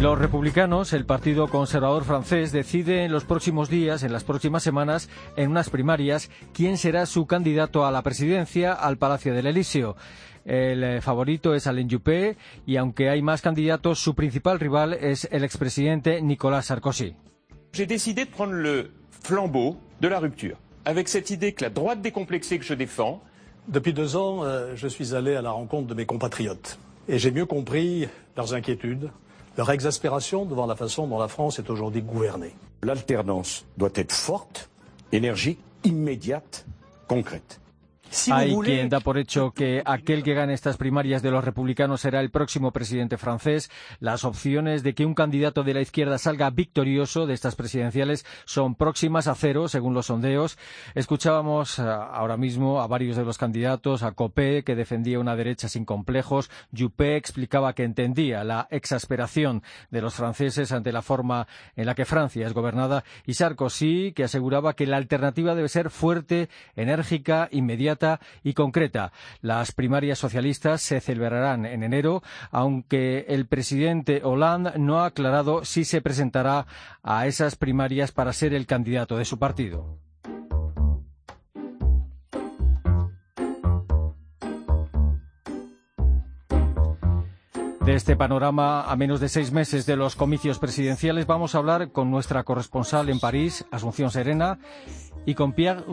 Los republicanos, el Partido Conservador francés, decide en los próximos días, en las próximas semanas, en unas primarias, quién será su candidato a la presidencia al Palacio del Elíseo. El eh, favorito es Alain Juppé y aunque hay más candidatos, su principal rival es el expresidente Nicolas Sarkozy. J'ai décidé de prendre le flambeau de la rupture, avec cette idée que la droite décomplexée que je défends. Depuis deux ans, euh, je suis allé à la rencontre de mes compatriotes et j'ai mieux compris leurs inquiétudes, leur exaspération devant la façon dont la France est aujourd'hui gouvernée. L'alternance doit être forte, énergique, immédiate, concrète. Hay quien da por hecho que aquel que gane estas primarias de los republicanos será el próximo presidente francés. Las opciones de que un candidato de la izquierda salga victorioso de estas presidenciales son próximas a cero, según los sondeos. Escuchábamos eh, ahora mismo a varios de los candidatos, a Copé, que defendía una derecha sin complejos. Juppé explicaba que entendía la exasperación de los franceses ante la forma en la que Francia es gobernada. Y Sarkozy, que aseguraba que la alternativa debe ser fuerte, enérgica, inmediata y concreta. Las primarias socialistas se celebrarán en enero, aunque el presidente Hollande no ha aclarado si se presentará a esas primarias para ser el candidato de su partido. De este panorama, a menos de seis meses de los comicios presidenciales, vamos a hablar con nuestra corresponsal en París, Asunción Serena, y con Pierre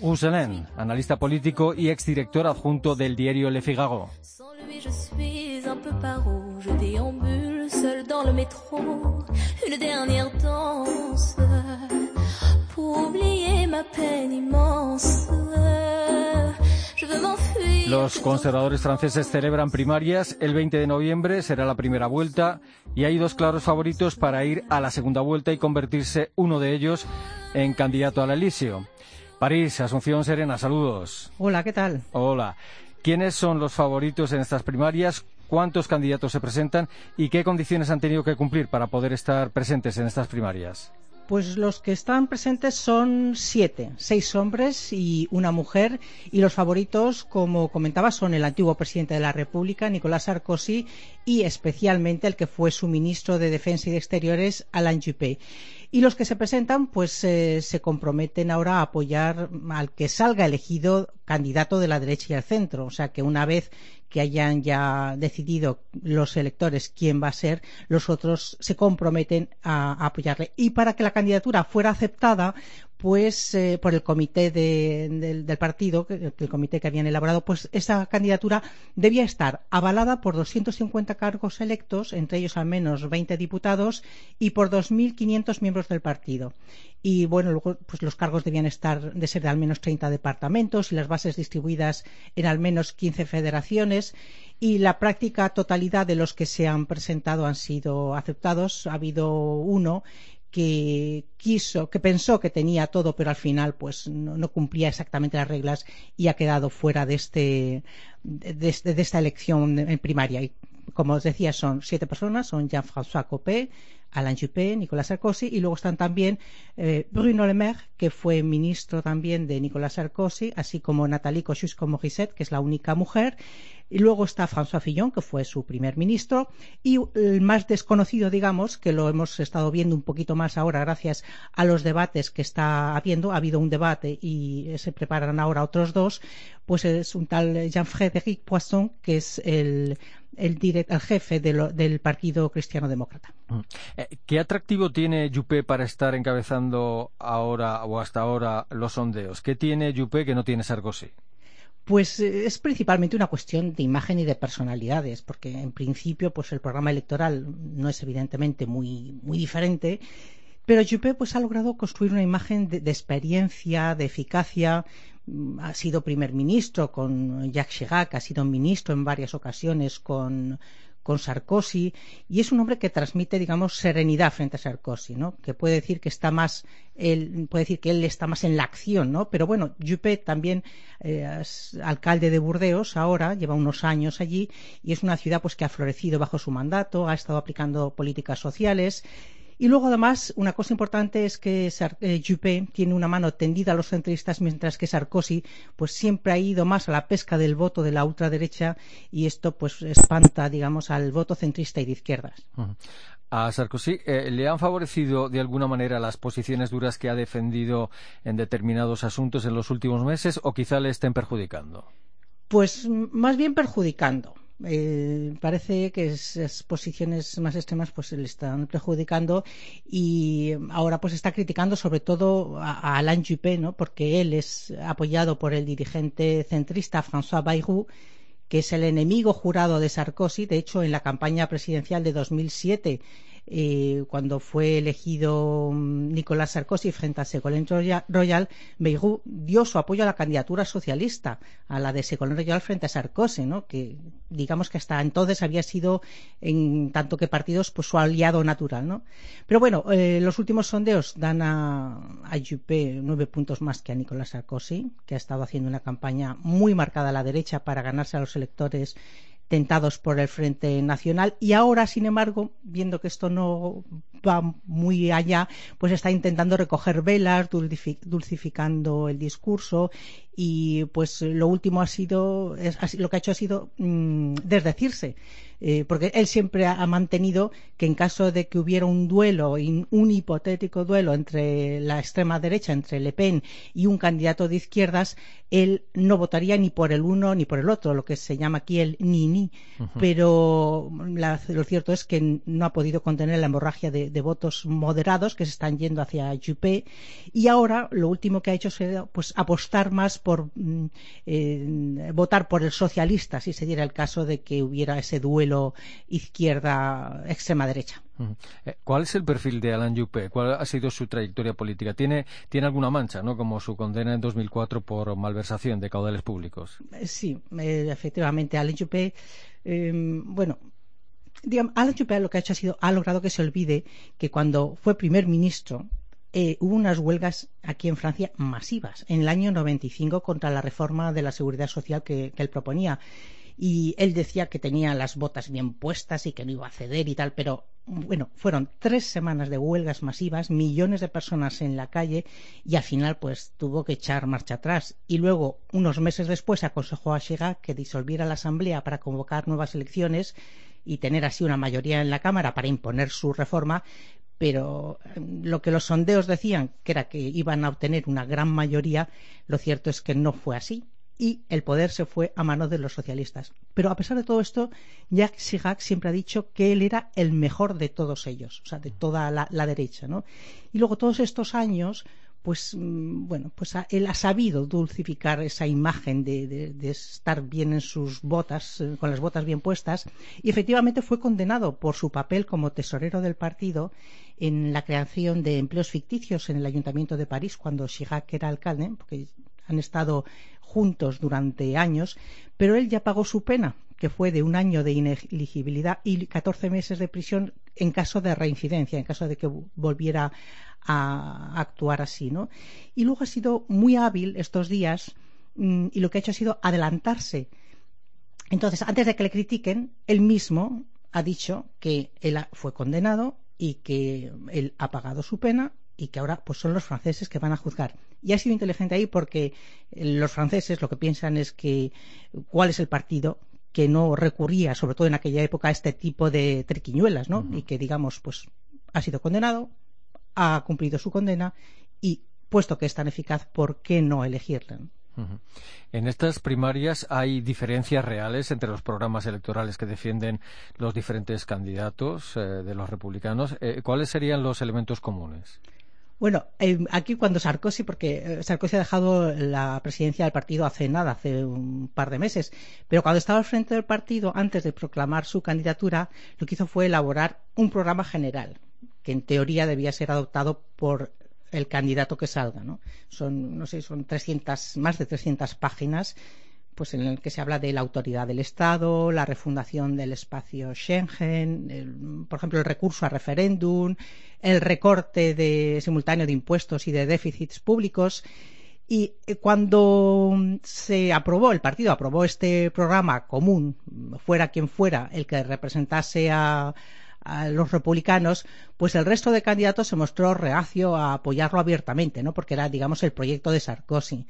Uzelin, analista político y exdirector adjunto del diario Le Figaro. Los conservadores franceses celebran primarias el 20 de noviembre, será la primera vuelta, y hay dos claros favoritos para ir a la segunda vuelta y convertirse uno de ellos en candidato al Elíseo. París, Asunción Serena, saludos. Hola, ¿qué tal? Hola. ¿Quiénes son los favoritos en estas primarias? ¿Cuántos candidatos se presentan? ¿Y qué condiciones han tenido que cumplir para poder estar presentes en estas primarias? Pues los que están presentes son siete, seis hombres y una mujer, y los favoritos, como comentaba, son el antiguo presidente de la República, Nicolás Sarkozy, y especialmente el que fue su ministro de Defensa y de Exteriores, Alain Juppé. Y los que se presentan, pues eh, se comprometen ahora a apoyar al que salga elegido candidato de la derecha y el centro. O sea que una vez que hayan ya decidido los electores quién va a ser, los otros se comprometen a, apoyarle. Y para que la candidatura fuera aceptada, pues eh, por el comité de, del, partido, el comité que habían elaborado, pues esa candidatura debía estar avalada por 250 cargos electos, entre ellos al menos 20 diputados, y por 2.500 miembros del partido. Y bueno, luego pues los cargos debían estar de ser de al menos 30 departamentos y las bases distribuidas en al menos 15 federaciones. Y la práctica totalidad de los que se han presentado han sido aceptados. Ha habido uno que quiso, que pensó que tenía todo, pero al final pues no, cumplía exactamente las reglas y ha quedado fuera de este de, de esta elección en primaria. Y como os decía, son siete personas, son Jean-François Copé, Alain Juppé, Nicolas Sarkozy y luego están también eh, Bruno Le Maire, que fue ministro también de Nicolas Sarkozy, así como Nathalie Kosciusko-Morizet, que es la única mujer, y luego está François Fillon, que fue su primer ministro, y el más desconocido, digamos, que lo hemos estado viendo un poquito más ahora gracias a los debates que está habiendo. Ha habido un debate y se preparan ahora otros dos, pues es un tal Jean-Frédéric Poisson, que es el, jefe de lo- del Partido Cristiano Demócrata. Eh, ¿Qué atractivo tiene Juppé para estar encabezando ahora o hasta ahora los sondeos? ¿Qué tiene Juppé que no tiene Sarkozy? Pues eh, es principalmente una cuestión de imagen y de personalidades, porque en principio pues el programa electoral no es evidentemente muy, muy diferente, pero Juppé pues ha logrado construir una imagen de, de experiencia, de eficacia. Mm, Ha sido primer ministro con Jacques Chirac, ha sido ministro en varias ocasiones con, con Sarkozy y es un hombre que transmite, digamos, serenidad frente a Sarkozy, ¿no? Que puede decir que está más, él, puede decir que él está más en la acción, ¿no? Pero bueno, Juppé también eh, es alcalde de Burdeos ahora, lleva unos años allí y es una ciudad pues que ha florecido bajo su mandato, ha estado aplicando políticas sociales y luego, además, una cosa importante es que eh, Juppé tiene una mano tendida a los centristas, mientras que Sarkozy pues siempre ha ido más a la pesca del voto de la ultraderecha y esto pues espanta, digamos, al voto centrista y de izquierdas. A Sarkozy eh, le han favorecido de alguna manera las posiciones duras que ha defendido en determinados asuntos en los últimos meses o quizá le estén perjudicando. Pues más bien perjudicando eh, parece que esas posiciones más extremas pues le están perjudicando y ahora pues está criticando sobre todo a, Alain Juppé, ¿no? porque él es apoyado por el dirigente centrista François Bayrou que es el enemigo jurado de Sarkozy. De hecho, en la campaña presidencial de 2007 eh, cuando fue elegido mm, Nicolás Sarkozy frente a Ségolène Royal, Beirut dio su apoyo a la candidatura socialista, a la de Ségolène Royal frente a Sarkozy, ¿no? que digamos que hasta entonces había sido, en tanto que partidos, pues su aliado natural. ¿no? Pero bueno, eh, los últimos sondeos dan a, a Juppé nueve puntos más que a Nicolás Sarkozy, que ha estado haciendo una campaña muy marcada a la derecha para ganarse a los electores tentados por el Frente Nacional. Y ahora, sin embargo, viendo que esto no va muy allá, pues está intentando recoger velas, dulcificando el discurso. Y pues lo último ha sido, lo que ha hecho ha sido mm, desdecirse eh, porque él siempre ha, mantenido que en caso de que hubiera un duelo, un hipotético duelo entre la extrema derecha, entre Le Pen y un candidato de izquierdas, él no votaría ni por el uno ni por el otro, lo que se llama aquí el ni-ni. Pero lo cierto es que no ha podido contener la hemorragia de, votos moderados que se están yendo hacia Juppé y ahora lo último que ha hecho es pues, apostar más por mm, eh, votar por el socialista, si se diera el caso de que hubiera ese duelo izquierda extrema derecha. Eh, ¿Cuál es el perfil de Alain Juppé? ¿Cuál ha sido su trayectoria política? ¿Tiene, tiene alguna mancha, ¿no? como su condena en 2004 por malversación de caudales públicos? Eh, sí, eh, efectivamente. Alain Juppé, em, bueno, digamos, Alain Juppé lo que ha hecho ha sido, ha logrado que se olvide que cuando fue primer ministro, hubo unas huelgas aquí en Francia masivas en el año 95 contra la reforma de la seguridad social que él proponía y él decía que tenía las botas bien puestas y que no iba a ceder y tal, pero bueno, fueron tres semanas de huelgas masivas, millones de personas en la calle y al final pues tuvo que echar marcha atrás. Y luego, unos meses después, aconsejó a Chirac que disolviera la Asamblea para convocar nuevas elecciones y tener así una mayoría en la Cámara para imponer su reforma, pero mm, lo que los sondeos decían, que era que iban a obtener una gran mayoría, lo cierto es que no fue así y el poder se fue a manos de los socialistas. Pero a pesar de todo esto, Jacques Chirac siempre ha dicho que él era el mejor de todos ellos, o sea, de toda la, derecha, ¿no? Y luego todos estos años, pues mm, bueno, pues él ha sabido dulcificar esa imagen de, estar bien en sus botas, eh, con las botas bien puestas, y efectivamente fue condenado por su papel como tesorero del partido en la creación de empleos ficticios en el Ayuntamiento de París cuando Chirac era alcalde, porque han estado juntos durante años, pero él ya pagó su pena, que fue de un año de ineligibilidad y 14 meses de prisión en caso de reincidencia, en caso de que volviera a actuar así, ¿no? Y luego ha sido muy hábil estos días mm, y lo que ha hecho ha sido adelantarse. Entonces, antes de que le critiquen, él mismo ha dicho que él fue condenado y que él ha pagado su pena y que ahora pues son los franceses que van a juzgar. Y ha sido inteligente ahí porque los franceses lo que piensan es que cuál es el partido que no recurría, sobre todo en aquella época, a este tipo de triquiñuelas, ¿no? Y que, digamos, pues ha sido condenado, ha cumplido su condena y, puesto que es tan eficaz, ¿por qué no elegirla? En estas primarias hay diferencias reales entre los programas electorales que defienden los diferentes candidatos eh, de los republicanos. Eh, ¿Cuáles serían los elementos comunes? Bueno, eh, aquí cuando Sarkozy, porque eh, Sarkozy ha dejado la presidencia del partido hace nada, hace un par de meses, pero cuando estaba al frente del partido, antes de proclamar su candidatura, lo que hizo fue elaborar un programa general, que en teoría debía ser adoptado por el candidato que salga, ¿no? Son, no sé, son 300, más de 300 páginas pues en el que se habla de la autoridad del Estado, la refundación del espacio Schengen, por ejemplo, el recurso a referéndum, el recorte de, simultáneo de impuestos y de déficits públicos. Y eh, cuando se aprobó, el partido aprobó este programa común, fuera quien fuera el que representase a, a los republicanos, pues el resto de candidatos se mostró reacio a apoyarlo abiertamente, ¿no? Porque era, digamos, el proyecto de Sarkozy.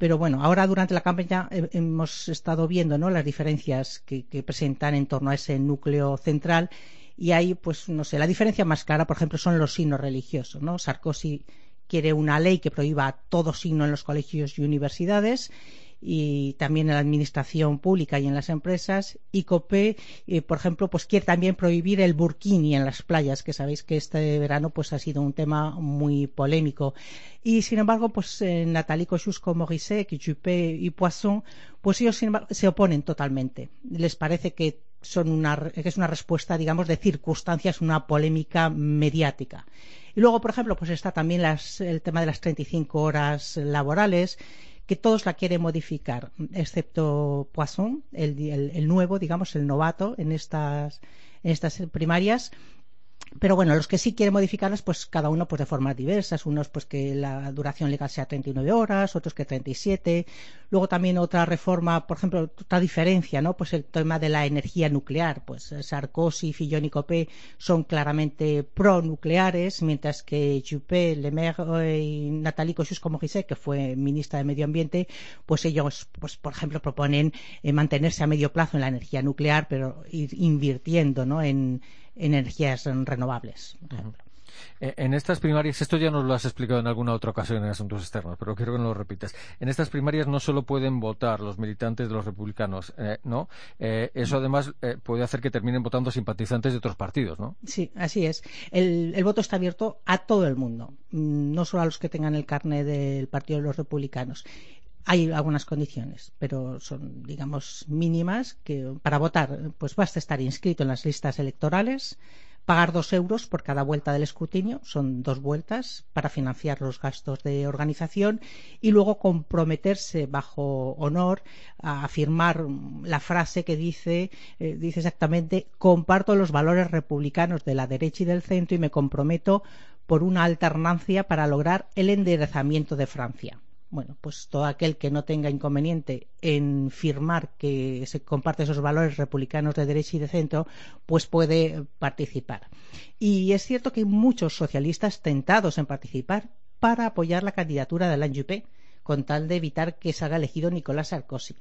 Pero bueno, ahora durante la campaña hemos estado viendo ¿no? las diferencias que, presentan en torno a ese núcleo central y ahí, pues no sé, la diferencia más clara, por ejemplo, son los signos religiosos. Sarkozy quiere una ley que prohíba todo signo en los colegios y universidades y también en la administración pública y en las empresas. Y COPE, eh, por ejemplo, pues quiere también prohibir el burkini en las playas, que sabéis que este verano pues ha sido un tema muy polémico. Y sin embargo, pues eh, Nathalie Kosciusko-Morizet, Juppé y Poisson, pues ellos se oponen totalmente. Les parece que son una, que es una respuesta, digamos, de circunstancias, una polémica mediática. Y luego, por ejemplo, pues está también las, el tema de las 35 horas laborales que todos la quieren modificar, excepto Poisson, el, el, el nuevo, digamos, el novato en estas, en estas primarias, pero bueno, los que sí quieren modificarlas, pues cada uno pues de formas diversas, unos pues que la duración legal sea 39 horas, otros que 37. Luego también otra reforma, por ejemplo, otra diferencia, ¿no? Pues el tema de la energía nuclear, pues Sarkozy, Fillon y Copé son claramente pro-nucleares, mientras que Juppé, Lemaire y Nathalie Kosciusko-Morizet, que fue ministra de Medio Ambiente, pues ellos, pues por ejemplo, proponen eh, mantenerse a medio plazo en la energía nuclear, pero ir invirtiendo, ¿no? En, energías renovables, por ejemplo. Eh, en estas primarias, esto ya nos lo has explicado en alguna otra ocasión en Asuntos Externos, pero quiero que nos lo repitas. En estas primarias no solo pueden votar los militantes de los republicanos, eh, ¿no? Eh, eso además eh, puede hacer que terminen votando simpatizantes de otros partidos, ¿no? Sí, así es. El, el, voto está abierto a todo el mundo, mm, no solo a los que tengan el carnet del Partido de los Republicanos. Hay algunas condiciones, pero son, digamos, mínimas, que para votar, pues basta estar inscrito en las listas electorales, pagar dos euros por cada vuelta del escrutinio, son dos vueltas, para financiar los gastos de organización y luego comprometerse bajo honor a afirmar la frase que dice, eh, dice exactamente, comparto los valores republicanos de la derecha y del centro y me comprometo por una alternancia para lograr el enderezamiento de Francia bueno, pues todo aquel que no tenga inconveniente en firmar que se comparte esos valores republicanos de derecha y de centro, pues puede participar. Y es cierto que hay muchos socialistas tentados en participar para apoyar la candidatura de Alain Juppé, con tal de evitar que salga elegido Nicolás Sarkozy.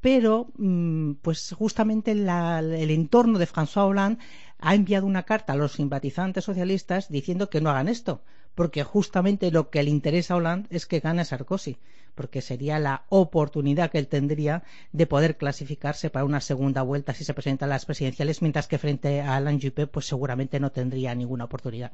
Pero, mm, pues justamente la, el entorno de François Hollande ha enviado una carta a los simpatizantes socialistas diciendo que no hagan esto, porque justamente lo que le interesa a Hollande es que gane Sarkozy, porque sería la oportunidad que él tendría de poder clasificarse para una segunda vuelta si se presentan las presidenciales, mientras que frente a Alain Juppé pues seguramente no tendría ninguna oportunidad.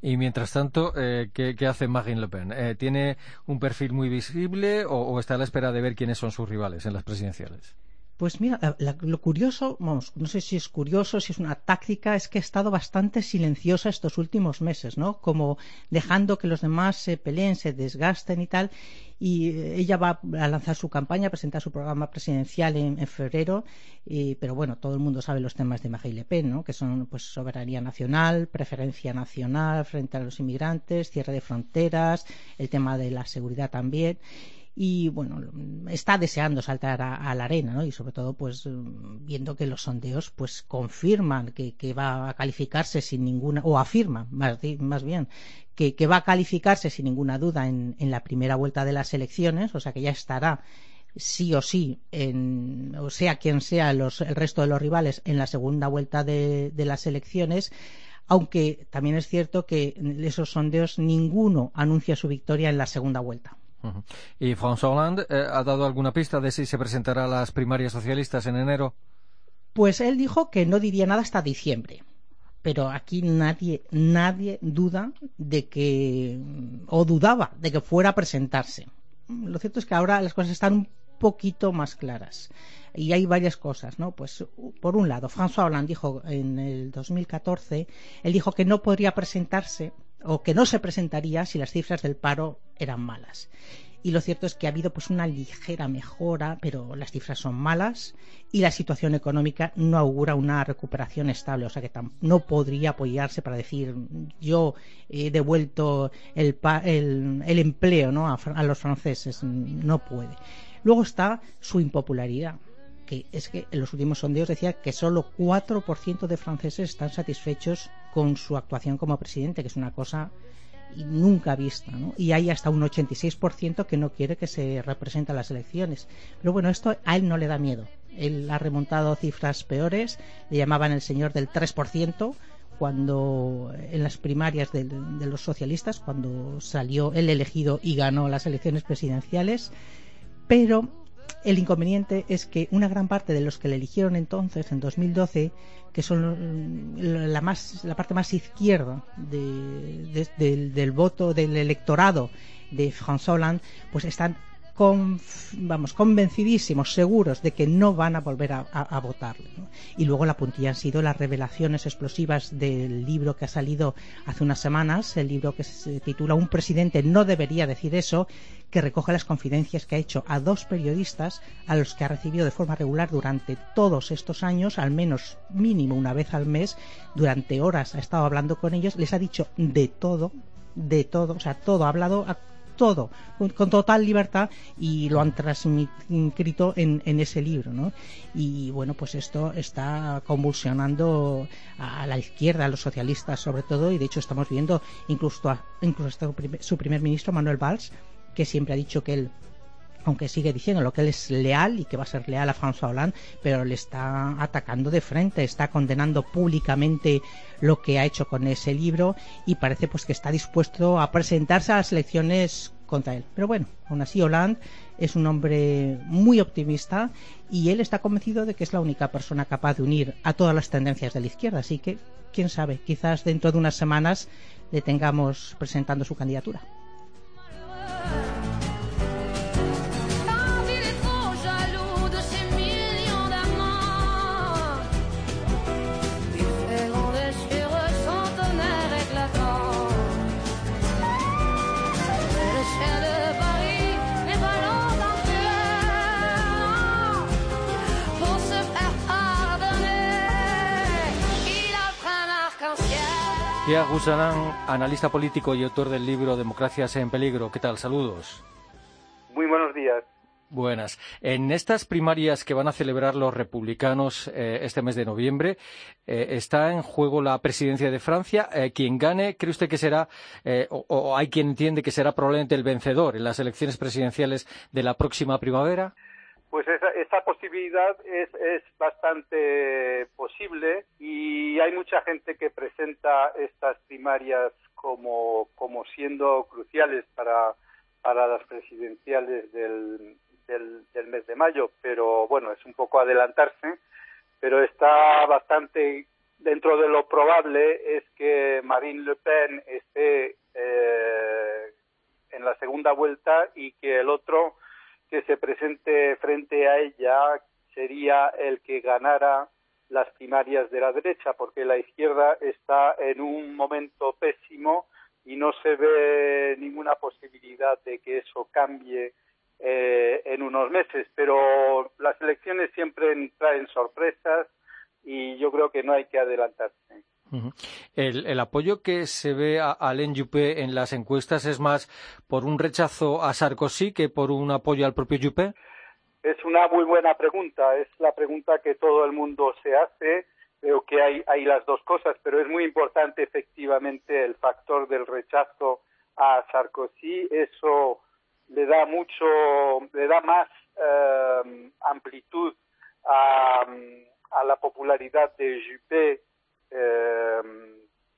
Y mientras tanto, eh, ¿qué, ¿qué, hace Marine Le Pen? Eh, ¿Tiene un perfil muy visible o está a la espera de ver quiénes son sus rivales en las presidenciales? Pues mira, la, lo curioso, vamos, no sé si es curioso, si es una táctica, es que ha estado bastante silenciosa estos últimos meses, ¿no? Como dejando que los demás se peleen, se desgasten y tal. Y ella va a lanzar su campaña, a presentar su programa presidencial en, febrero, y, pero bueno, todo el mundo sabe los temas de Marine Le Pen, ¿no? Que son, pues, soberanía nacional, preferencia nacional frente a los inmigrantes, cierre de fronteras, el tema de la seguridad también y bueno, está deseando saltar a, la arena, ¿no? Y sobre todo, pues viendo que los sondeos pues confirman que, que va a calificarse sin ninguna, o afirma más, más bien, que, que, va a calificarse sin ninguna duda en, en la primera vuelta de las elecciones, o sea que ya estará sí o sí, en, o sea quien sea los, el resto de los rivales en la segunda vuelta de, de las elecciones, aunque también es cierto que esos sondeos ninguno anuncia su victoria en la segunda vuelta. ¿Y François Hollande eh, ha dado alguna pista de si se presentará a las primarias socialistas en enero? Pues él dijo que no diría nada hasta diciembre. Pero aquí nadie, nadie duda de que, o dudaba de que fuera a presentarse. Lo cierto es que ahora las cosas están un poquito más claras. Y hay varias cosas, ¿no? Pues, por un lado, François Hollande dijo en el 2014, él dijo que no podría presentarse o que no se presentaría si las cifras del paro eran malas. y lo cierto es que ha habido pues una ligera mejora, pero las cifras son malas y la situación económica no augura una recuperación estable, o sea que no podría apoyarse para decir yo he devuelto el, el, empleo ¿no? a, los franceses, no puede. Luego está su impopularidad que es que en los últimos sondeos decía que solo 4% de franceses están satisfechos con su actuación como presidente, que es una cosa nunca vista, ¿no? Y hay hasta un 86% que no quiere que se represente a las elecciones. Pero bueno, esto a él no le da miedo. Él ha remontado cifras peores, le llamaban el señor del 3%, cuando en las primarias de, de, los socialistas, cuando salió él elegido y ganó las elecciones presidenciales, pero el inconveniente es que una gran parte de los que le eligieron entonces, en 2012, que son la, más, la parte más izquierda del, voto del electorado de François Hollande, pues están vamos, convencidísimos, seguros de que no van a volver a, votarle. Y luego la puntilla han sido las revelaciones explosivas del libro que ha salido hace unas semanas, el libro que se titula Un presidente no debería decir eso, que recoge las confidencias que ha hecho a dos periodistas a los que ha recibido de forma regular durante todos estos años, al menos mínimo una vez al mes, durante horas ha estado hablando con ellos, les ha dicho de todo, de todo, o sea, todo, ha hablado todo con, total libertad y lo han transcrito en, en, ese libro ¿no? y bueno pues esto está convulsionando a la izquierda a los socialistas sobre todo y de hecho estamos viendo incluso incluso su primer ministro Manuel Valls que siempre ha dicho que él aunque sigue diciendo que él es leal y que va a ser leal a François Hollande, pero le está atacando de frente, está condenando públicamente lo que ha hecho con ese libro y parece pues que está dispuesto a presentarse a las elecciones contra él. Pero bueno, aún así Hollande es un hombre muy optimista y él está convencido de que es la única persona capaz de unir a todas las tendencias de la izquierda, así que quién sabe, quizás dentro de unas semanas le tengamos presentando su candidatura. Pierre Gusanan, analista político y autor del libro Democracias en Peligro. ¿Qué tal? Saludos. Muy buenos días. Buenas. En estas primarias que van a celebrar los republicanos eh, este mes de noviembre, eh, está en juego la presidencia de Francia. Eh, quien gane, ¿cree usted que será, o, hay quien entiende que será probablemente el vencedor en las elecciones presidenciales de la próxima primavera? Pues esa, posibilidad es, bastante posible y hay mucha gente que presenta estas primarias como, siendo cruciales para, las presidenciales del, del, mes de mayo, pero bueno, es un poco adelantarse, pero está bastante dentro de lo probable es que Marine Le Pen esté eh, en la segunda vuelta y que el otro que se presente frente a ella sería el que ganara las primarias de la derecha, porque la izquierda está en un momento pésimo y no se ve ninguna posibilidad de que eso cambie eh, en unos meses. Pero las elecciones siempre traen sorpresas y yo creo que no hay que adelantarse el, apoyo que se ve a Alain Juppé en las encuestas es más por un rechazo a Sarkozy que por un apoyo al propio Juppé. Es una muy buena pregunta. Es la pregunta que todo el mundo se hace. Creo que hay, hay las dos cosas, pero es muy importante efectivamente el factor del rechazo a Sarkozy. Eso le da mucho, le da más eh, amplitud a, a la popularidad de Juppé eh,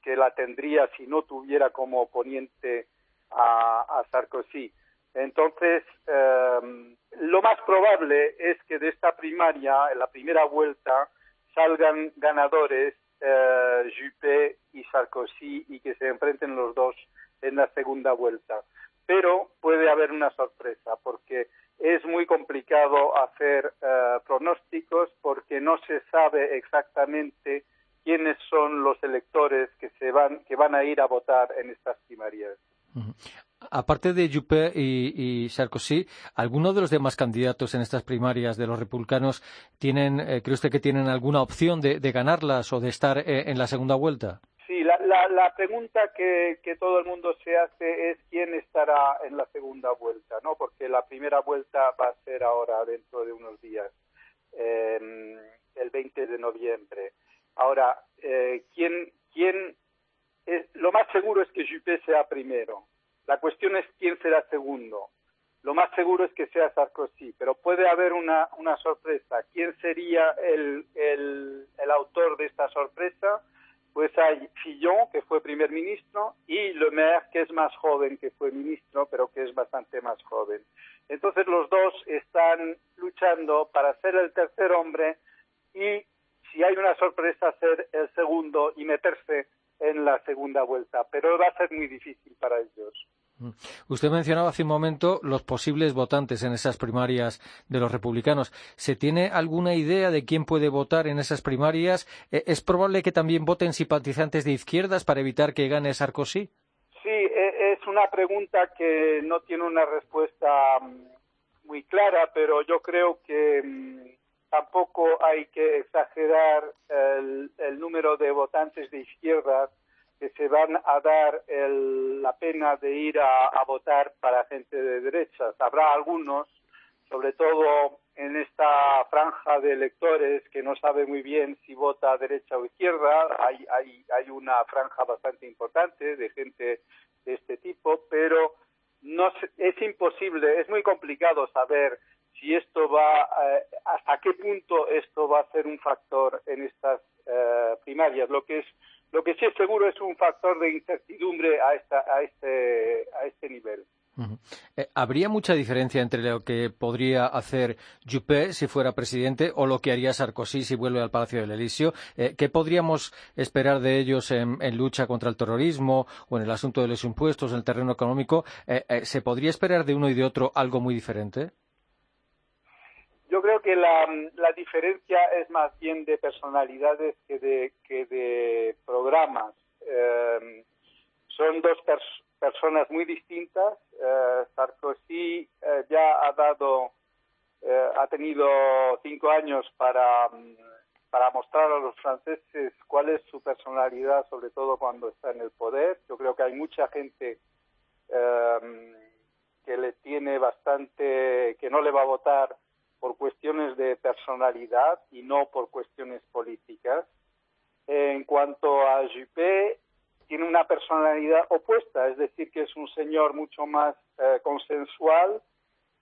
que la tendría si no tuviera como oponente a, Sarkozy. Entonces, eh, lo más probable es que de esta primaria, en la primera vuelta, salgan ganadores eh, Juppé y Sarkozy y que se enfrenten los dos en la segunda vuelta. Pero puede haber una sorpresa porque es muy complicado hacer eh, pronósticos porque no se sabe exactamente quiénes son los electores que se van que van a ir a votar en estas primarias. aparte de Juppé y, Sarkozy, ¿alguno de los demás candidatos en estas primarias de los republicanos tienen, eh, cree usted que tienen alguna opción de, ganarlas o de estar eh, en la segunda vuelta? Sí, la, pregunta que, todo el mundo se hace es quién estará en la segunda vuelta, ¿no? Porque la primera vuelta va a ser ahora, dentro de unos días, em, el 20 de noviembre. Ahora, eh, ¿quién, es, lo más seguro es que Juppé sea primero. La cuestión es quién será segundo. Lo más seguro es que sea Sarkozy, pero puede haber una, sorpresa. ¿Quién sería el, el, el autor de esta sorpresa? Pues hay Fillon, que fue primer ministro, y Le Maire, que es más joven, que fue ministro, pero que es bastante más joven. Entonces los dos están luchando para ser el tercer hombre y, si hay una sorpresa, ser el segundo y meterse en la segunda vuelta, pero va a ser muy difícil para ellos. Mm. Usted mencionaba hace un momento los posibles votantes en esas primarias de los republicanos. ¿Se tiene alguna idea de quién puede votar en esas primarias? ¿E-, ¿Es probable que también voten simpatizantes de izquierdas para evitar que gane Sarkozy? Sí, e-, es una pregunta que no tiene una respuesta mm, muy clara, pero yo creo que mm, tampoco hay que exagerar el, número de votantes de izquierda que se van a dar la pena de ir a, votar para gente de derechas. Habrá algunos, sobre todo en esta franja de electores que no sabe muy bien si vota derecha o izquierda. Hay, hay, hay una franja bastante importante de gente de este tipo, pero no es imposible, es muy complicado saber si esto va, eh, hasta qué punto esto va a ser un factor en estas eh, primarias. Lo que es, lo que sí es seguro es un factor de incertidumbre a esta, a este, a este nivel. Eh, ¿Habría mucha diferencia entre lo que podría hacer Juppé si fuera presidente o lo que haría Sarkozy si vuelve al Palacio del Elíseo? ¿Qué podríamos esperar de ellos en, en, lucha contra el terrorismo o en el asunto de los impuestos, en el terreno económico? ¿Se podría esperar de uno y de otro algo muy diferente? Yo creo que la, la, diferencia es más bien de personalidades que de, que de programas. Eh, son dos personas muy distintas. Eh, Sarkozy eh, ya ha dado, ha tenido cinco años para, para mostrar a los franceses cuál es su personalidad, sobre todo cuando está en el poder. Yo creo que hay mucha gente que le tiene bastante, que no le va a votar por cuestiones de personalidad y no por cuestiones políticas. En cuanto a Juppé, tiene una personalidad opuesta, es decir, que es un señor mucho más eh, consensual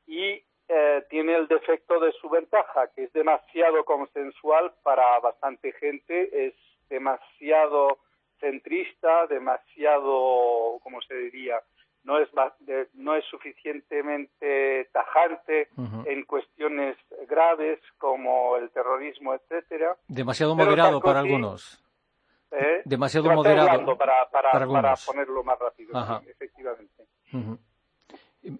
y eh, tiene el defecto de su ventaja, que es demasiado consensual para bastante gente, es demasiado centrista, demasiado, ¿cómo se diría?, no es, no es suficientemente tajante en cuestiones graves como el terrorismo, etcétera. Demasiado moderado para algunos. ¿Eh? Demasiado, moderado para, para, ponerlo más rápido, efectivamente.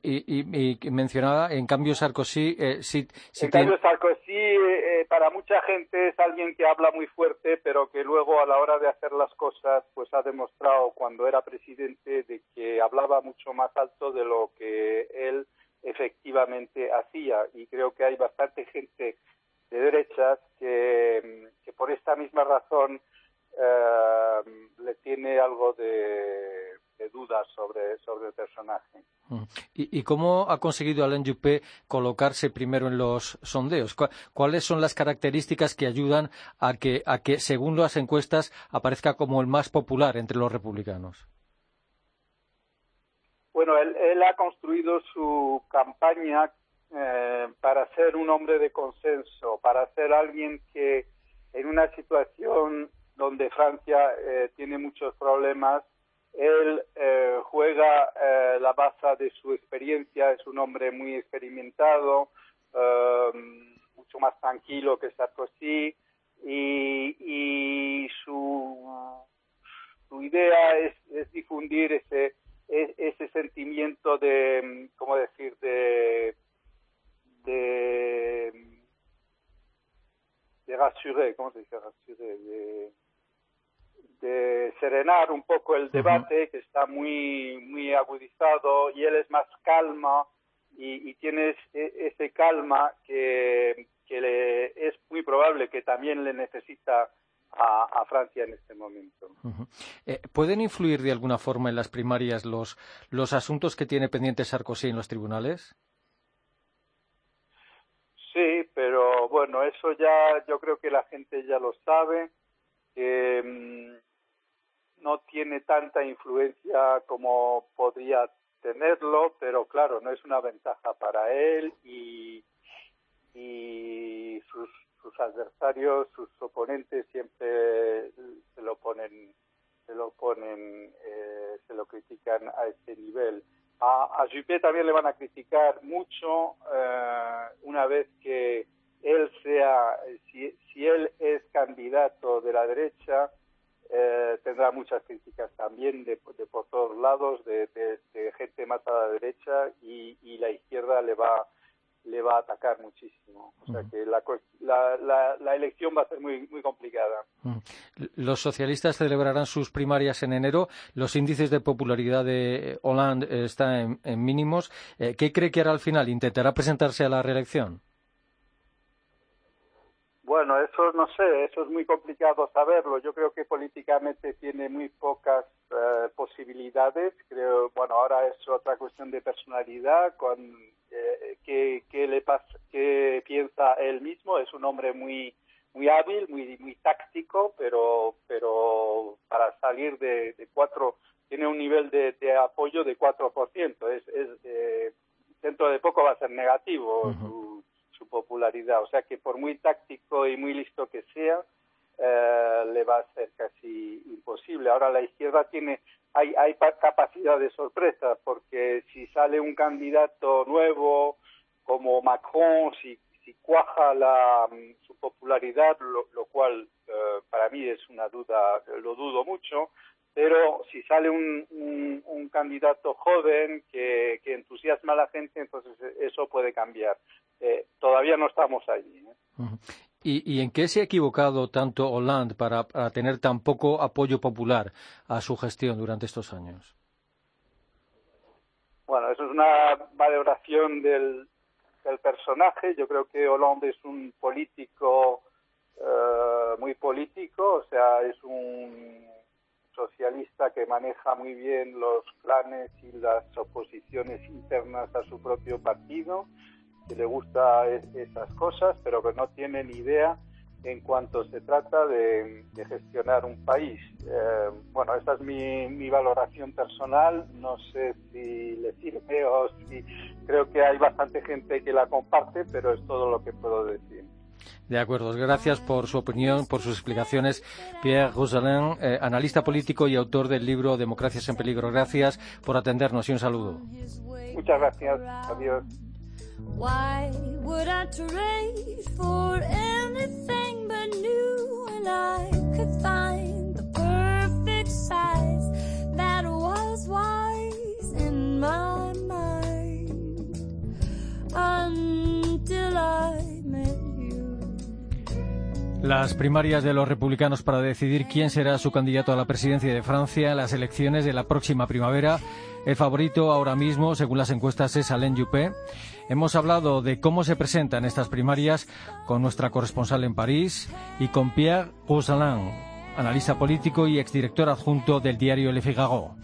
Y, y, mencionaba, en cambio, Sarkozy eh, sí, En cambio, Sarkozy, eh, eh, para mucha gente es alguien que habla muy fuerte, pero que luego a la hora de hacer las cosas, pues ha demostrado cuando era presidente de que hablaba mucho más alto de lo que él efectivamente hacía. Y creo que hay bastante gente de derechas que, que por esta misma razón le tiene algo de de dudas sobre, sobre el personaje. Mm. ¿Y, cómo ha conseguido Alain Juppé colocarse primero en los sondeos? ¿Cuáles son las características que ayudan a que, a que, según las encuestas, aparezca como el más popular entre los republicanos? Bueno, él, ha construido su campaña eh, para ser un hombre de consenso, para ser alguien que en una situación donde Francia eh, tiene muchos problemas, él eh, juega eh, la base de su experiencia, es un hombre muy experimentado, um, mucho más tranquilo que Sarkozy, y, su, idea es, difundir ese, ese sentimiento de, ¿cómo decir?, de, de, de rassurer, ¿cómo se dice rassurer? De, serenar un poco el debate que está muy muy agudizado y él es más calma y, y tiene ese calma que, que le, es muy probable que también le necesita a, Francia en este momento. Eh, ¿Pueden influir de alguna forma en las primarias los, los asuntos que tiene pendientes Sarkozy en los tribunales? Sí, pero bueno, eso ya yo creo que la gente ya lo sabe, que mm, no tiene tanta influencia como podría tenerlo, pero claro, no es una ventaja para él y, y sus sus adversarios, sus oponentes siempre se lo ponen, se lo ponen, eh, se lo critican a ese nivel. A, a Juppé también le van a criticar mucho eh, una vez que él sea, si, si él es candidato de la derecha, eh, tendrá muchas críticas también de, de por todos lados, de, de, de, gente más a la derecha y, y la izquierda le va le va a atacar muchísimo. O sea que la, la, la, elección va a ser muy, muy complicada. Los socialistas celebrarán sus primarias en enero. Los índices de popularidad de Hollande están en, mínimos. Eh, ¿Qué cree que hará al final? ¿Intentará presentarse a la reelección? Bueno, eso no sé, eso es muy complicado saberlo. Yo creo que políticamente tiene muy pocas eh, posibilidades. Creo, bueno, ahora es otra cuestión de personalidad, con eh, qué, le pasa, qué piensa él mismo. Es un hombre muy muy hábil, muy muy táctico, pero pero para salir de, de cuatro tiene un nivel de, apoyo de 4%. Es, es eh, dentro de poco va a ser negativo su popularidad. O sea que por muy táctico y muy listo que sea, eh, le va a ser casi imposible. Ahora la izquierda tiene, hay, hay capacidad de sorpresa, porque si sale un candidato nuevo como Macron, si, si cuaja la, su popularidad, lo, cual eh, para mí es una duda, lo dudo mucho, pero si sale un, un, candidato joven que, que, entusiasma a la gente, entonces eso puede cambiar. Eh, todavía no estamos allí. ¿eh? ¿Y, en qué se ha equivocado tanto Hollande para, tener tan poco apoyo popular a su gestión durante estos años? Bueno, eso es una valoración del, del personaje. Yo creo que Hollande es un político eh, muy político, o sea, es un socialista que maneja muy bien los planes y las oposiciones internas a su propio partido, que le gusta esas cosas, pero que no tiene ni idea en cuanto se trata de, gestionar un país. Eh, bueno, esa es mi, mi, valoración personal. No sé si le sirve o si creo que hay bastante gente que la comparte, pero es todo lo que puedo decir. De acuerdo, gracias por su opinión, por sus explicaciones. Pierre Rousselin, eh, analista político y autor del libro Democracias en Peligro. Gracias por atendernos y un saludo. Muchas gracias. Adiós. Las primarias de los republicanos para decidir quién será su candidato a la presidencia de Francia, las elecciones de la próxima primavera. El favorito ahora mismo, según las encuestas, es Alain Juppé. Hemos hablado de cómo se presentan estas primarias con nuestra corresponsal en París y con Pierre Rousselin, analista político y exdirector adjunto del diario Le Figaro.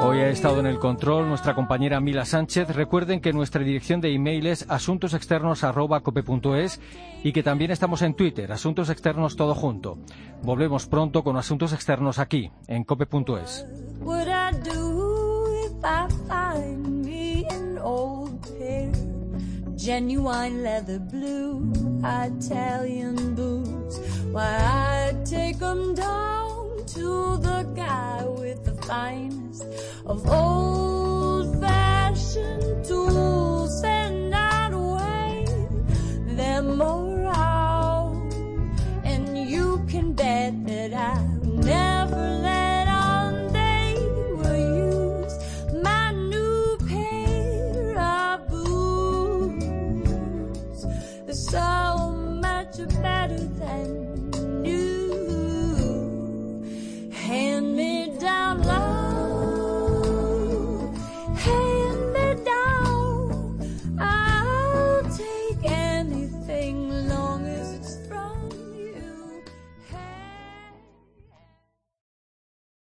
Hoy ha estado en el control nuestra compañera Mila Sánchez. Recuerden que nuestra dirección de email es asuntosexternos.cope.es y que también estamos en Twitter, Asuntos Externos Todo Junto. Volvemos pronto con Asuntos Externos aquí, en cope.es. Why, take them down to the guy with the finest of old fashioned tools.